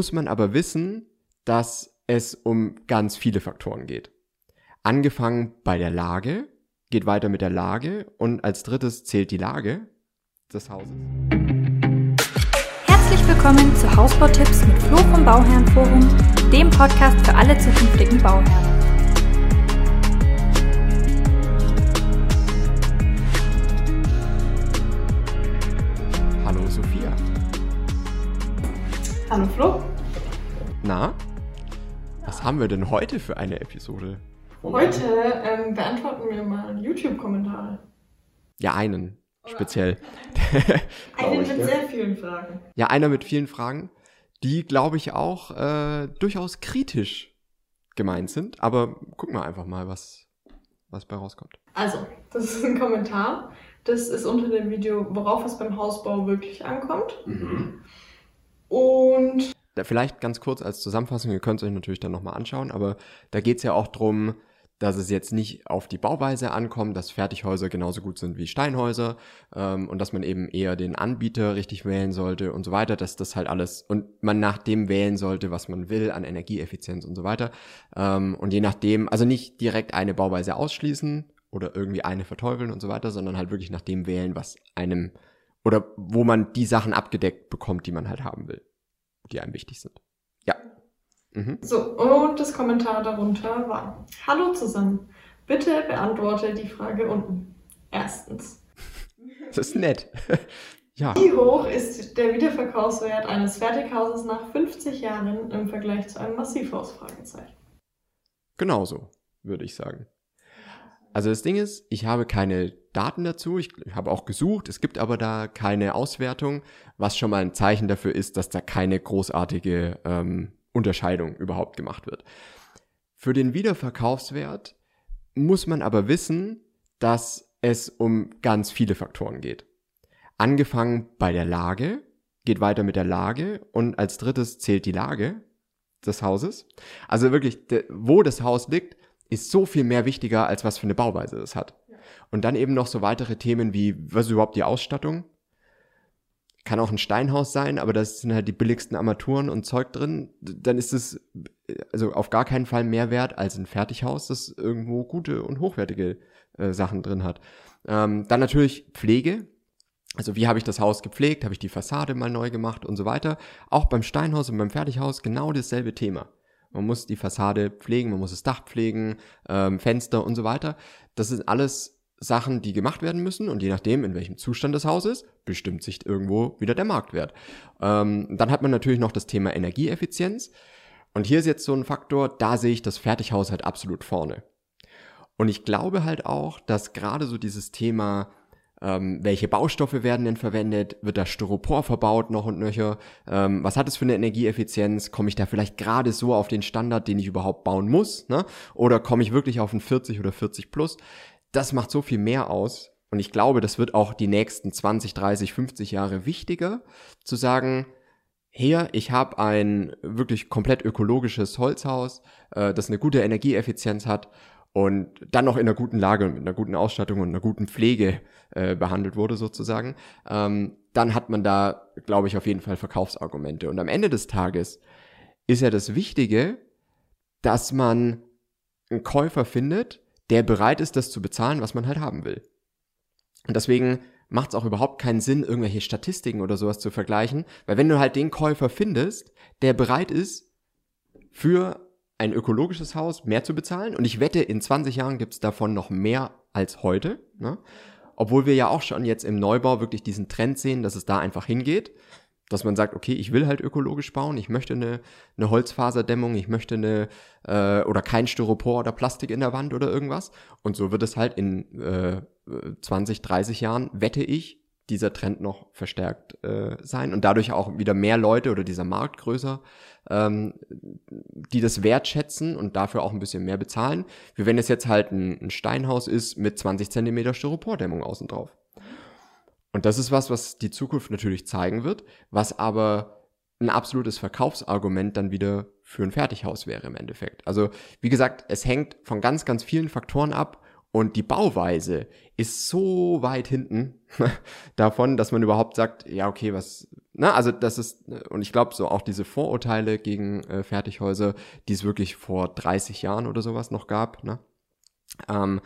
muss man aber wissen, dass es um ganz viele Faktoren geht. Angefangen bei der Lage, geht weiter mit der Lage und als drittes zählt die Lage des Hauses. Herzlich willkommen zu Hausbautipps mit Flo vom Bauherrenforum, dem Podcast für alle zukünftigen Bauherren. Hallo Sophia. Hallo Flo. Na, was haben wir denn heute für eine Episode? Heute ähm, beantworten wir mal YouTube-Kommentare. Ja, einen speziell. Einen mit sehr vielen Fragen. Ja, einer mit vielen Fragen, die, glaube ich, auch äh, durchaus kritisch gemeint sind. Aber gucken wir einfach mal, was, was bei rauskommt. Also, das ist ein Kommentar. Das ist unter dem Video, worauf es beim Hausbau wirklich ankommt. Und Da vielleicht ganz kurz als Zusammenfassung, ihr könnt es euch natürlich dann nochmal anschauen, aber da geht es ja auch drum, dass es jetzt nicht auf die Bauweise ankommt, dass Fertighäuser genauso gut sind wie Steinhäuser ähm, und dass man eben eher den Anbieter richtig wählen sollte und so weiter, dass das halt alles und man nach dem wählen sollte, was man will an Energieeffizienz und so weiter. Ähm, und je nachdem, also nicht direkt eine Bauweise ausschließen oder irgendwie eine verteufeln und so weiter, sondern halt wirklich nach dem wählen, was einem oder wo man die Sachen abgedeckt bekommt, die man halt haben will, die einem wichtig sind. Ja. Mhm. so, und das Kommentar darunter war: Hallo zusammen. Bitte beantworte die Frage unten. Erstens. Das ist nett. ja. Wie hoch ist der Wiederverkaufswert eines Fertighauses nach 50 Jahren im Vergleich zu einem Massivhaus? Fragezeichen. Genauso, würde ich sagen. Also das Ding ist, ich habe keine Daten dazu, ich habe auch gesucht, es gibt aber da keine Auswertung, was schon mal ein Zeichen dafür ist, dass da keine großartige ähm, Unterscheidung überhaupt gemacht wird. Für den Wiederverkaufswert muss man aber wissen, dass es um ganz viele Faktoren geht. Angefangen bei der Lage, geht weiter mit der Lage und als drittes zählt die Lage des Hauses. Also wirklich, wo das Haus liegt, ist so viel mehr wichtiger, als was für eine Bauweise es hat. Und dann eben noch so weitere Themen wie, was ist überhaupt die Ausstattung? Kann auch ein Steinhaus sein, aber das sind halt die billigsten Armaturen und Zeug drin. Dann ist es also auf gar keinen Fall mehr wert als ein Fertighaus, das irgendwo gute und hochwertige äh, Sachen drin hat. Ähm, dann natürlich Pflege. Also wie habe ich das Haus gepflegt? Habe ich die Fassade mal neu gemacht und so weiter? Auch beim Steinhaus und beim Fertighaus genau dasselbe Thema. Man muss die Fassade pflegen, man muss das Dach pflegen, ähm, Fenster und so weiter. Das sind alles Sachen, die gemacht werden müssen und je nachdem, in welchem Zustand das Haus ist, bestimmt sich irgendwo wieder der Marktwert. Ähm, dann hat man natürlich noch das Thema Energieeffizienz. Und hier ist jetzt so ein Faktor, da sehe ich das Fertighaus halt absolut vorne. Und ich glaube halt auch, dass gerade so dieses Thema, ähm, welche Baustoffe werden denn verwendet, wird da Styropor verbaut noch und nöcher, ähm, was hat es für eine Energieeffizienz, komme ich da vielleicht gerade so auf den Standard, den ich überhaupt bauen muss, ne? oder komme ich wirklich auf ein 40 oder 40 plus, das macht so viel mehr aus. Und ich glaube, das wird auch die nächsten 20, 30, 50 Jahre wichtiger, zu sagen, hier, ich habe ein wirklich komplett ökologisches Holzhaus, äh, das eine gute Energieeffizienz hat und dann noch in einer guten Lage und mit einer guten Ausstattung und einer guten Pflege äh, behandelt wurde sozusagen, ähm, dann hat man da, glaube ich, auf jeden Fall Verkaufsargumente. Und am Ende des Tages ist ja das Wichtige, dass man einen Käufer findet, der bereit ist, das zu bezahlen, was man halt haben will. Und deswegen macht es auch überhaupt keinen Sinn, irgendwelche Statistiken oder sowas zu vergleichen, weil wenn du halt den Käufer findest, der bereit ist, für ein ökologisches Haus mehr zu bezahlen, und ich wette, in 20 Jahren gibt es davon noch mehr als heute, ne? obwohl wir ja auch schon jetzt im Neubau wirklich diesen Trend sehen, dass es da einfach hingeht, dass man sagt, okay, ich will halt ökologisch bauen, ich möchte eine, eine Holzfaserdämmung, ich möchte eine äh, oder kein Styropor oder Plastik in der Wand oder irgendwas. Und so wird es halt in äh, 20, 30 Jahren, wette ich, dieser Trend noch verstärkt äh, sein und dadurch auch wieder mehr Leute oder dieser Markt größer, ähm, die das wertschätzen und dafür auch ein bisschen mehr bezahlen, wie wenn es jetzt halt ein, ein Steinhaus ist mit 20 Zentimeter Styropordämmung außen drauf. Und das ist was, was die Zukunft natürlich zeigen wird, was aber ein absolutes Verkaufsargument dann wieder für ein Fertighaus wäre im Endeffekt. Also wie gesagt, es hängt von ganz, ganz vielen Faktoren ab und die Bauweise ist so weit hinten davon, dass man überhaupt sagt, ja okay, was, na, also das ist, und ich glaube, so auch diese Vorurteile gegen äh, Fertighäuser, die es wirklich vor 30 Jahren oder sowas noch gab, ne? Ähm,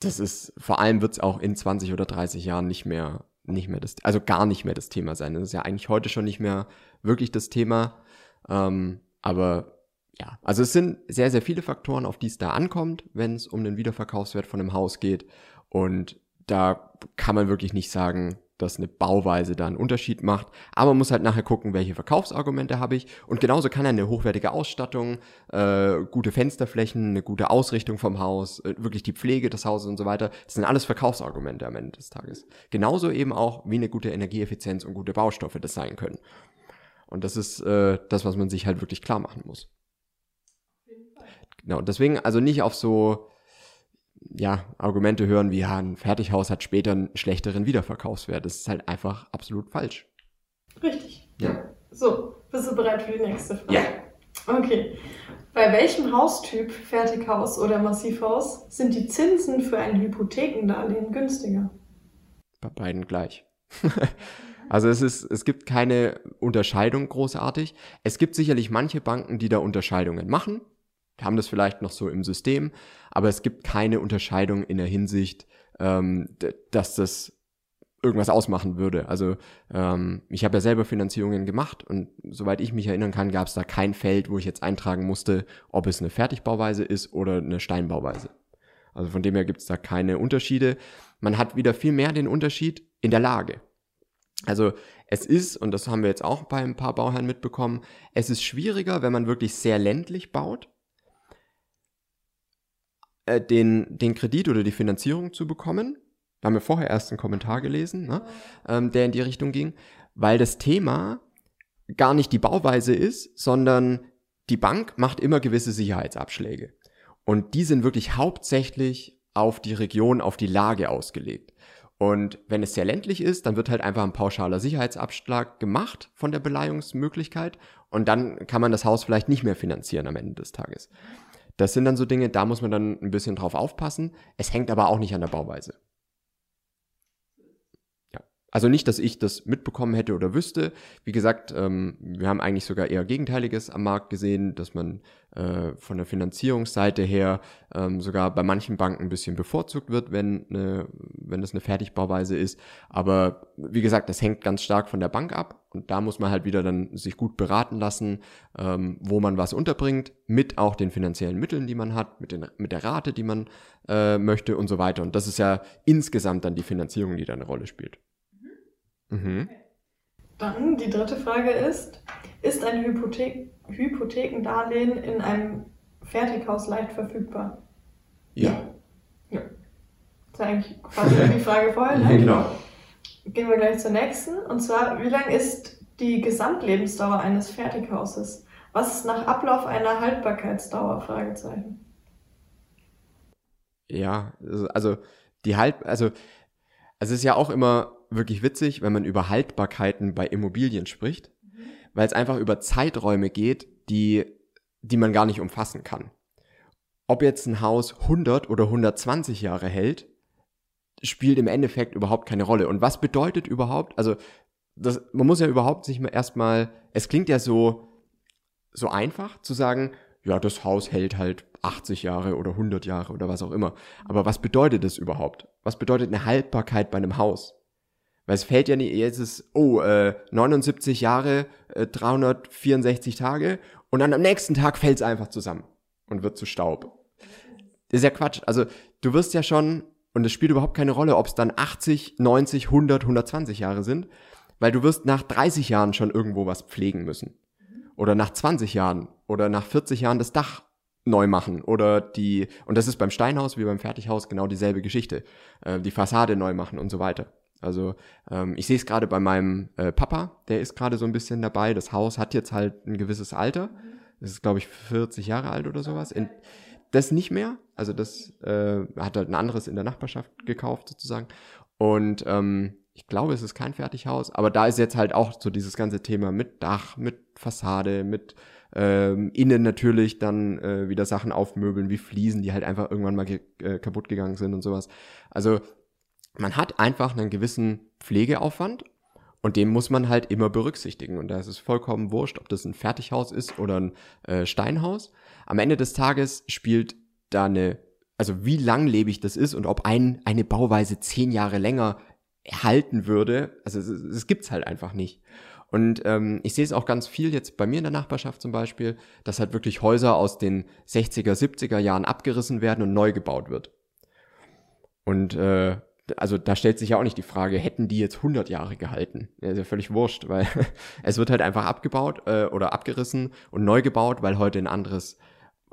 das ist, vor allem wird es auch in 20 oder 30 Jahren nicht mehr, nicht mehr das, also gar nicht mehr das Thema sein. Das ist ja eigentlich heute schon nicht mehr wirklich das Thema. Ähm, aber ja, also es sind sehr, sehr viele Faktoren, auf die es da ankommt, wenn es um den Wiederverkaufswert von einem Haus geht. Und da kann man wirklich nicht sagen, dass eine Bauweise da einen Unterschied macht. Aber man muss halt nachher gucken, welche Verkaufsargumente habe ich. Und genauso kann eine hochwertige Ausstattung, äh, gute Fensterflächen, eine gute Ausrichtung vom Haus, äh, wirklich die Pflege des Hauses und so weiter, das sind alles Verkaufsargumente am Ende des Tages. Genauso eben auch, wie eine gute Energieeffizienz und gute Baustoffe das sein können. Und das ist äh, das, was man sich halt wirklich klar machen muss. Genau, deswegen also nicht auf so ja, Argumente hören wie, ja, ein Fertighaus hat später einen schlechteren Wiederverkaufswert. Das ist halt einfach absolut falsch. Richtig. Ja. So, bist du bereit für die nächste Frage? Ja. Okay. Bei welchem Haustyp, Fertighaus oder Massivhaus, sind die Zinsen für ein Hypothekendarlehen günstiger? Bei beiden gleich. also es ist, es gibt keine Unterscheidung großartig. Es gibt sicherlich manche Banken, die da Unterscheidungen machen haben das vielleicht noch so im System, aber es gibt keine Unterscheidung in der Hinsicht, ähm, dass das irgendwas ausmachen würde. Also ähm, ich habe ja selber Finanzierungen gemacht und soweit ich mich erinnern kann, gab es da kein Feld, wo ich jetzt eintragen musste, ob es eine Fertigbauweise ist oder eine Steinbauweise. Also von dem her gibt es da keine Unterschiede. Man hat wieder viel mehr den Unterschied in der Lage. Also es ist, und das haben wir jetzt auch bei ein paar Bauherren mitbekommen, es ist schwieriger, wenn man wirklich sehr ländlich baut, äh, den, den Kredit oder die Finanzierung zu bekommen. Da haben wir vorher erst einen Kommentar gelesen, ne, ähm, der in die Richtung ging, weil das Thema gar nicht die Bauweise ist, sondern die Bank macht immer gewisse Sicherheitsabschläge. Und die sind wirklich hauptsächlich auf die Region, auf die Lage ausgelegt. Und wenn es sehr ländlich ist, dann wird halt einfach ein pauschaler Sicherheitsabschlag gemacht von der Beleihungsmöglichkeit und dann kann man das Haus vielleicht nicht mehr finanzieren am Ende des Tages. Das sind dann so Dinge, da muss man dann ein bisschen drauf aufpassen. Es hängt aber auch nicht an der Bauweise. Also nicht, dass ich das mitbekommen hätte oder wüsste. Wie gesagt, ähm, wir haben eigentlich sogar eher Gegenteiliges am Markt gesehen, dass man äh, von der Finanzierungsseite her ähm, sogar bei manchen Banken ein bisschen bevorzugt wird, wenn, eine, wenn das eine Fertigbauweise ist. Aber wie gesagt, das hängt ganz stark von der Bank ab und da muss man halt wieder dann sich gut beraten lassen, ähm, wo man was unterbringt, mit auch den finanziellen Mitteln, die man hat, mit, den, mit der Rate, die man äh, möchte und so weiter. Und das ist ja insgesamt dann die Finanzierung, die da eine Rolle spielt. Mhm. Dann die dritte Frage ist, ist ein Hypothe Hypothekendarlehen in einem Fertighaus leicht verfügbar? Ja. Ja. Das ist eigentlich quasi die Frage vorher. Ne? Ja, genau. Gehen wir gleich zur nächsten. Und zwar, wie lang ist die Gesamtlebensdauer eines Fertighauses? Was ist nach Ablauf einer Haltbarkeitsdauer? Fragezeichen. Ja, also die Halt, also, also es ist ja auch immer wirklich witzig, wenn man über Haltbarkeiten bei Immobilien spricht, mhm. weil es einfach über Zeiträume geht, die, die man gar nicht umfassen kann. Ob jetzt ein Haus 100 oder 120 Jahre hält, spielt im Endeffekt überhaupt keine Rolle. Und was bedeutet überhaupt, also das, man muss ja überhaupt sich mal erstmal, es klingt ja so, so einfach zu sagen, ja, das Haus hält halt 80 Jahre oder 100 Jahre oder was auch immer. Aber was bedeutet das überhaupt? Was bedeutet eine Haltbarkeit bei einem Haus? Weil es fällt ja nicht, jetzt ist, oh, äh, 79 Jahre, äh, 364 Tage und dann am nächsten Tag fällt es einfach zusammen und wird zu Staub. Ist ja Quatsch. Also du wirst ja schon, und es spielt überhaupt keine Rolle, ob es dann 80, 90, 100, 120 Jahre sind, weil du wirst nach 30 Jahren schon irgendwo was pflegen müssen. Oder nach 20 Jahren oder nach 40 Jahren das Dach neu machen oder die, und das ist beim Steinhaus wie beim Fertighaus genau dieselbe Geschichte, äh, die Fassade neu machen und so weiter. Also ähm, ich sehe es gerade bei meinem äh, Papa, der ist gerade so ein bisschen dabei. Das Haus hat jetzt halt ein gewisses Alter. Das ist, glaube ich, 40 Jahre alt oder sowas. In, das nicht mehr. Also das äh, hat halt ein anderes in der Nachbarschaft gekauft sozusagen. Und ähm, ich glaube, es ist kein Fertighaus, aber da ist jetzt halt auch so dieses ganze Thema mit Dach, mit Fassade, mit ähm, innen natürlich dann äh, wieder Sachen aufmöbeln wie Fliesen, die halt einfach irgendwann mal ge äh, kaputt gegangen sind und sowas. Also man hat einfach einen gewissen Pflegeaufwand Und dem muss man halt immer berücksichtigen. Und da ist es vollkommen wurscht, ob das ein Fertighaus ist oder ein äh, Steinhaus. Am Ende des Tages spielt da eine, also wie langlebig das ist und ob ein, eine Bauweise zehn Jahre länger halten würde, also es, es gibt's halt einfach nicht. Und ähm, ich sehe es auch ganz viel jetzt bei mir in der Nachbarschaft zum Beispiel, dass halt wirklich Häuser aus den 60er, 70er Jahren abgerissen werden und neu gebaut wird. Und äh, also da stellt sich ja auch nicht die Frage, hätten die jetzt 100 Jahre gehalten? Ja, ist ja völlig wurscht, weil es wird halt einfach abgebaut äh, oder abgerissen und neu gebaut, weil heute ein anderes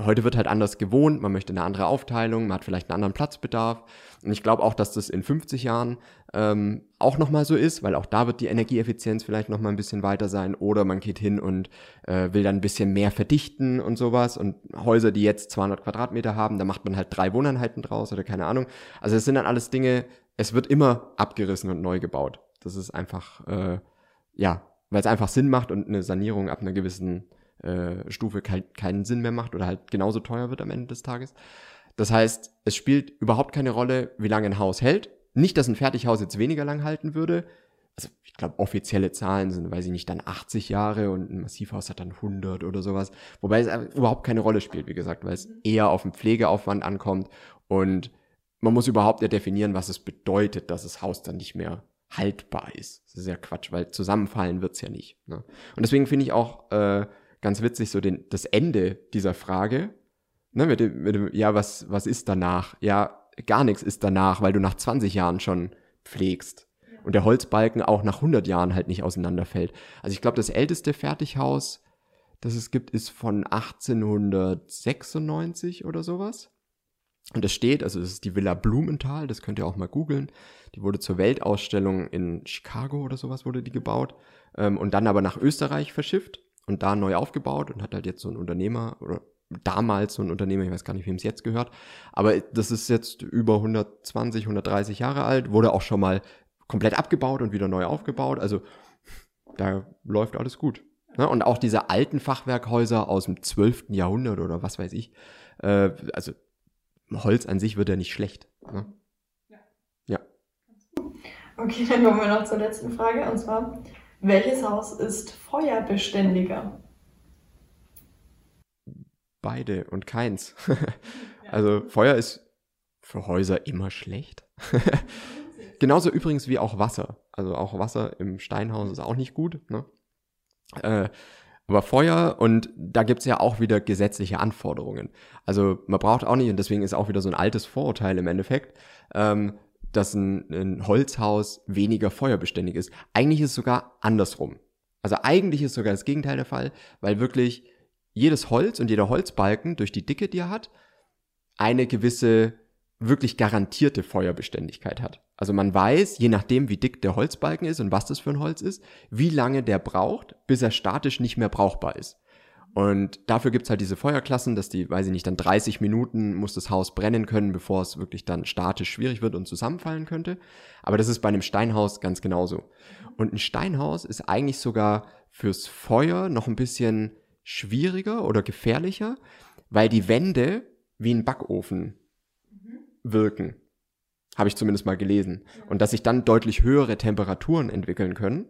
heute wird halt anders gewohnt, man möchte eine andere Aufteilung, man hat vielleicht einen anderen Platzbedarf. Und ich glaube auch, dass das in 50 Jahren ähm, auch nochmal so ist, weil auch da wird die Energieeffizienz vielleicht nochmal ein bisschen weiter sein. Oder man geht hin und äh, will dann ein bisschen mehr verdichten und sowas. Und Häuser, die jetzt 200 Quadratmeter haben, da macht man halt drei Wohneinheiten draus oder keine Ahnung. Also es sind dann alles Dinge, es wird immer abgerissen und neu gebaut. Das ist einfach, äh, ja, weil es einfach Sinn macht und eine Sanierung ab einer gewissen äh, Stufe kein, keinen Sinn mehr macht oder halt genauso teuer wird am Ende des Tages. Das heißt, es spielt überhaupt keine Rolle, wie lange ein Haus hält. Nicht, dass ein Fertighaus jetzt weniger lang halten würde. Also ich glaube, offizielle Zahlen sind, weiß ich nicht, dann 80 Jahre und ein Massivhaus hat dann 100 oder sowas. Wobei es überhaupt keine Rolle spielt, wie gesagt, weil es eher auf den Pflegeaufwand ankommt und man muss überhaupt ja definieren, was es bedeutet, dass das Haus dann nicht mehr haltbar ist. Das ist ja Quatsch, weil zusammenfallen wird's ja nicht. Ne? Und deswegen finde ich auch äh, ganz witzig, so den, das Ende dieser Frage, ne, mit dem, mit dem, ja, was, was ist danach? Ja, gar nichts ist danach, weil du nach 20 Jahren schon pflegst. Und der Holzbalken auch nach 100 Jahren halt nicht auseinanderfällt. Also ich glaube, das älteste Fertighaus, das es gibt, ist von 1896 oder sowas. Und es steht, also es ist die Villa Blumenthal, das könnt ihr auch mal googeln. Die wurde zur Weltausstellung in Chicago oder sowas wurde die gebaut. Ähm, und dann aber nach Österreich verschifft und da neu aufgebaut und hat halt jetzt so ein Unternehmer oder damals so ein Unternehmer, ich weiß gar nicht, wem es jetzt gehört, aber das ist jetzt über 120, 130 Jahre alt, wurde auch schon mal komplett abgebaut und wieder neu aufgebaut, also da läuft alles gut. Ne? Und auch diese alten Fachwerkhäuser aus dem 12. Jahrhundert oder was weiß ich, äh, also Holz an sich wird ja nicht schlecht. Ne? Ja. ja. Okay, dann kommen wir noch zur letzten Frage und zwar, welches Haus ist feuerbeständiger? Beide und keins. also Feuer ist für Häuser immer schlecht. Genauso übrigens wie auch Wasser. Also auch Wasser im Steinhaus ist auch nicht gut. Ne? Äh, aber Feuer und da gibt's ja auch wieder gesetzliche Anforderungen. Also man braucht auch nicht, und deswegen ist auch wieder so ein altes Vorurteil im Endeffekt, ähm, dass ein, ein Holzhaus weniger feuerbeständig ist. Eigentlich ist es sogar andersrum. Also eigentlich ist sogar das Gegenteil der Fall, weil wirklich jedes Holz und jeder Holzbalken durch die Dicke, die er hat, eine gewisse wirklich garantierte Feuerbeständigkeit hat. Also man weiß, je nachdem, wie dick der Holzbalken ist und was das für ein Holz ist, wie lange der braucht, bis er statisch nicht mehr brauchbar ist. Und dafür gibt's halt diese Feuerklassen, dass die, weiß ich nicht, dann 30 Minuten muss das Haus brennen können, bevor es wirklich dann statisch schwierig wird und zusammenfallen könnte. Aber das ist bei einem Steinhaus ganz genauso. Und ein Steinhaus ist eigentlich sogar fürs Feuer noch ein bisschen schwieriger oder gefährlicher, weil die Wände wie ein Backofen wirken. Habe ich zumindest mal gelesen. Und dass sich dann deutlich höhere Temperaturen entwickeln können,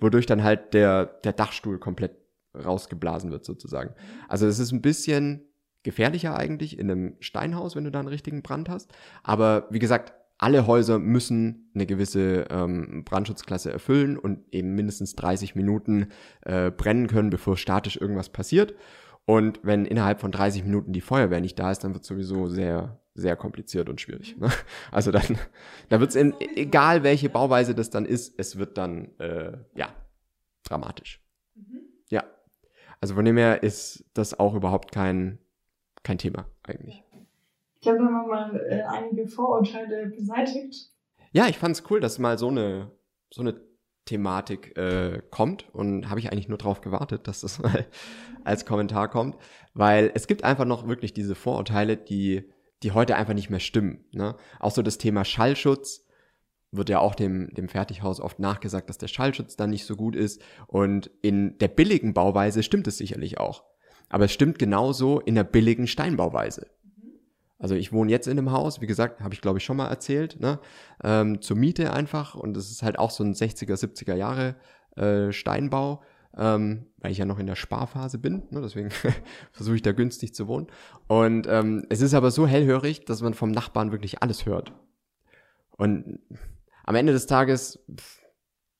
wodurch dann halt der, der Dachstuhl komplett rausgeblasen wird sozusagen. Also es ist ein bisschen gefährlicher eigentlich in einem Steinhaus, wenn du da einen richtigen Brand hast. Aber wie gesagt, alle Häuser müssen eine gewisse ähm, Brandschutzklasse erfüllen und eben mindestens 30 Minuten äh, brennen können, bevor statisch irgendwas passiert. Und wenn innerhalb von 30 Minuten die Feuerwehr nicht da ist, dann wird es sowieso sehr, sehr kompliziert und schwierig. Ne? Also dann, da wird es egal welche Bauweise das dann ist, es wird dann, äh, ja, dramatisch. Mhm. Ja. Also von dem her ist das auch überhaupt kein, kein Thema eigentlich. Ich glaube, wenn man mal äh, einige Vorurteile beseitigt. Ja, ich fand es cool, dass mal so eine, so eine Thematik äh, kommt und habe ich eigentlich nur darauf gewartet, dass das mal als Kommentar kommt, weil es gibt einfach noch wirklich diese Vorurteile, die die heute einfach nicht mehr stimmen. Ne? Auch so das Thema Schallschutz wird ja auch dem, dem Fertighaus oft nachgesagt, dass der Schallschutz dann nicht so gut ist. Und in der billigen Bauweise stimmt es sicherlich auch. Aber es stimmt genauso in der billigen Steinbauweise. Also ich wohne jetzt in einem Haus, wie gesagt, habe ich glaube ich schon mal erzählt, ne? ähm, zur Miete einfach und es ist halt auch so ein 60er, 70er Jahre äh, Steinbau, ähm, weil ich ja noch in der Sparphase bin, ne? deswegen versuche ich da günstig zu wohnen. Und ähm, es ist aber so hellhörig, dass man vom Nachbarn wirklich alles hört. Und am Ende des Tages,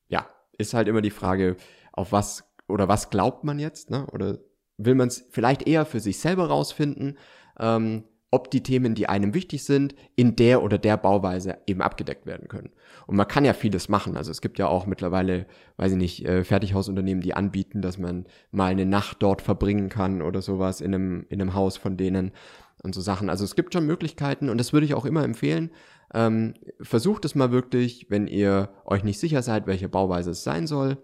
ja, ist halt immer die Frage, auf was oder was glaubt man jetzt, ne? Oder will man es vielleicht eher für sich selber rausfinden? Ähm, ob die Themen, die einem wichtig sind, in der oder der Bauweise eben abgedeckt werden können. Und man kann ja vieles machen. Also es gibt ja auch mittlerweile, weiß ich nicht, äh, Fertighausunternehmen, die anbieten, dass man mal eine Nacht dort verbringen kann oder sowas in einem, in einem Haus von denen und so Sachen. Also es gibt schon Möglichkeiten und das würde ich auch immer empfehlen. Ähm, versucht es mal wirklich, wenn ihr euch nicht sicher seid, welche Bauweise es sein soll.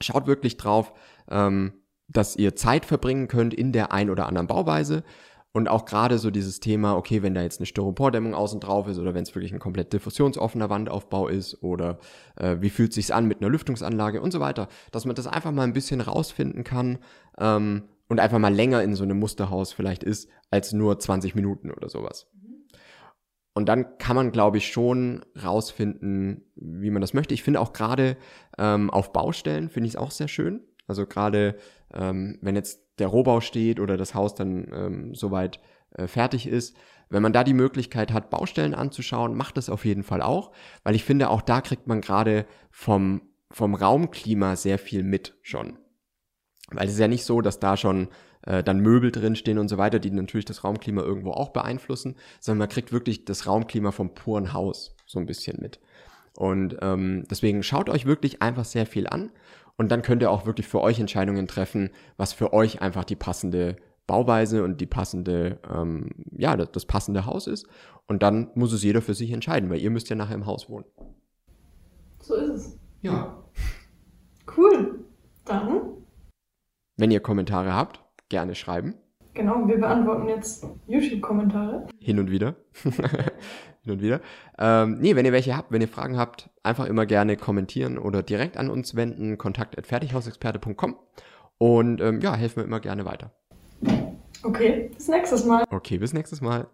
Schaut wirklich drauf, ähm, dass ihr Zeit verbringen könnt in der ein oder anderen Bauweise. Und auch gerade so dieses Thema, okay, wenn da jetzt eine Styropordämmung außen drauf ist oder wenn es wirklich ein komplett diffusionsoffener Wandaufbau ist oder äh, wie fühlt sich's an mit einer Lüftungsanlage und so weiter, dass man das einfach mal ein bisschen rausfinden kann ähm, und einfach mal länger in so einem Musterhaus vielleicht ist als nur 20 Minuten oder sowas. Und dann kann man, glaube ich, schon rausfinden, wie man das möchte. Ich finde auch gerade ähm, auf Baustellen finde ich es auch sehr schön. Also gerade ähm, wenn jetzt der Rohbau steht oder das Haus dann ähm, soweit äh, fertig ist, wenn man da die Möglichkeit hat, Baustellen anzuschauen, macht das auf jeden Fall auch, weil ich finde, auch da kriegt man gerade vom, vom Raumklima sehr viel mit schon. Weil es ist ja nicht so, dass da schon äh, dann Möbel drinstehen und so weiter, die natürlich das Raumklima irgendwo auch beeinflussen, sondern man kriegt wirklich das Raumklima vom puren Haus so ein bisschen mit. Und ähm, deswegen schaut euch wirklich einfach sehr viel an und dann könnt ihr auch wirklich für euch Entscheidungen treffen, was für euch einfach die passende Bauweise und die passende, ähm, ja, das, das passende Haus ist. Und dann muss es jeder für sich entscheiden, weil ihr müsst ja nachher im Haus wohnen. So ist es. Ja. Cool. Dann. Wenn ihr Kommentare habt, gerne schreiben. Genau, wir beantworten jetzt YouTube-Kommentare. Hin und wieder. Hin und wieder. Ähm, nee, wenn ihr welche habt, wenn ihr Fragen habt, einfach immer gerne kommentieren oder direkt an uns wenden. Kontakt.fertighausexperte.com. Und ähm, ja, helfen wir immer gerne weiter. Okay, bis nächstes Mal. Okay, bis nächstes Mal.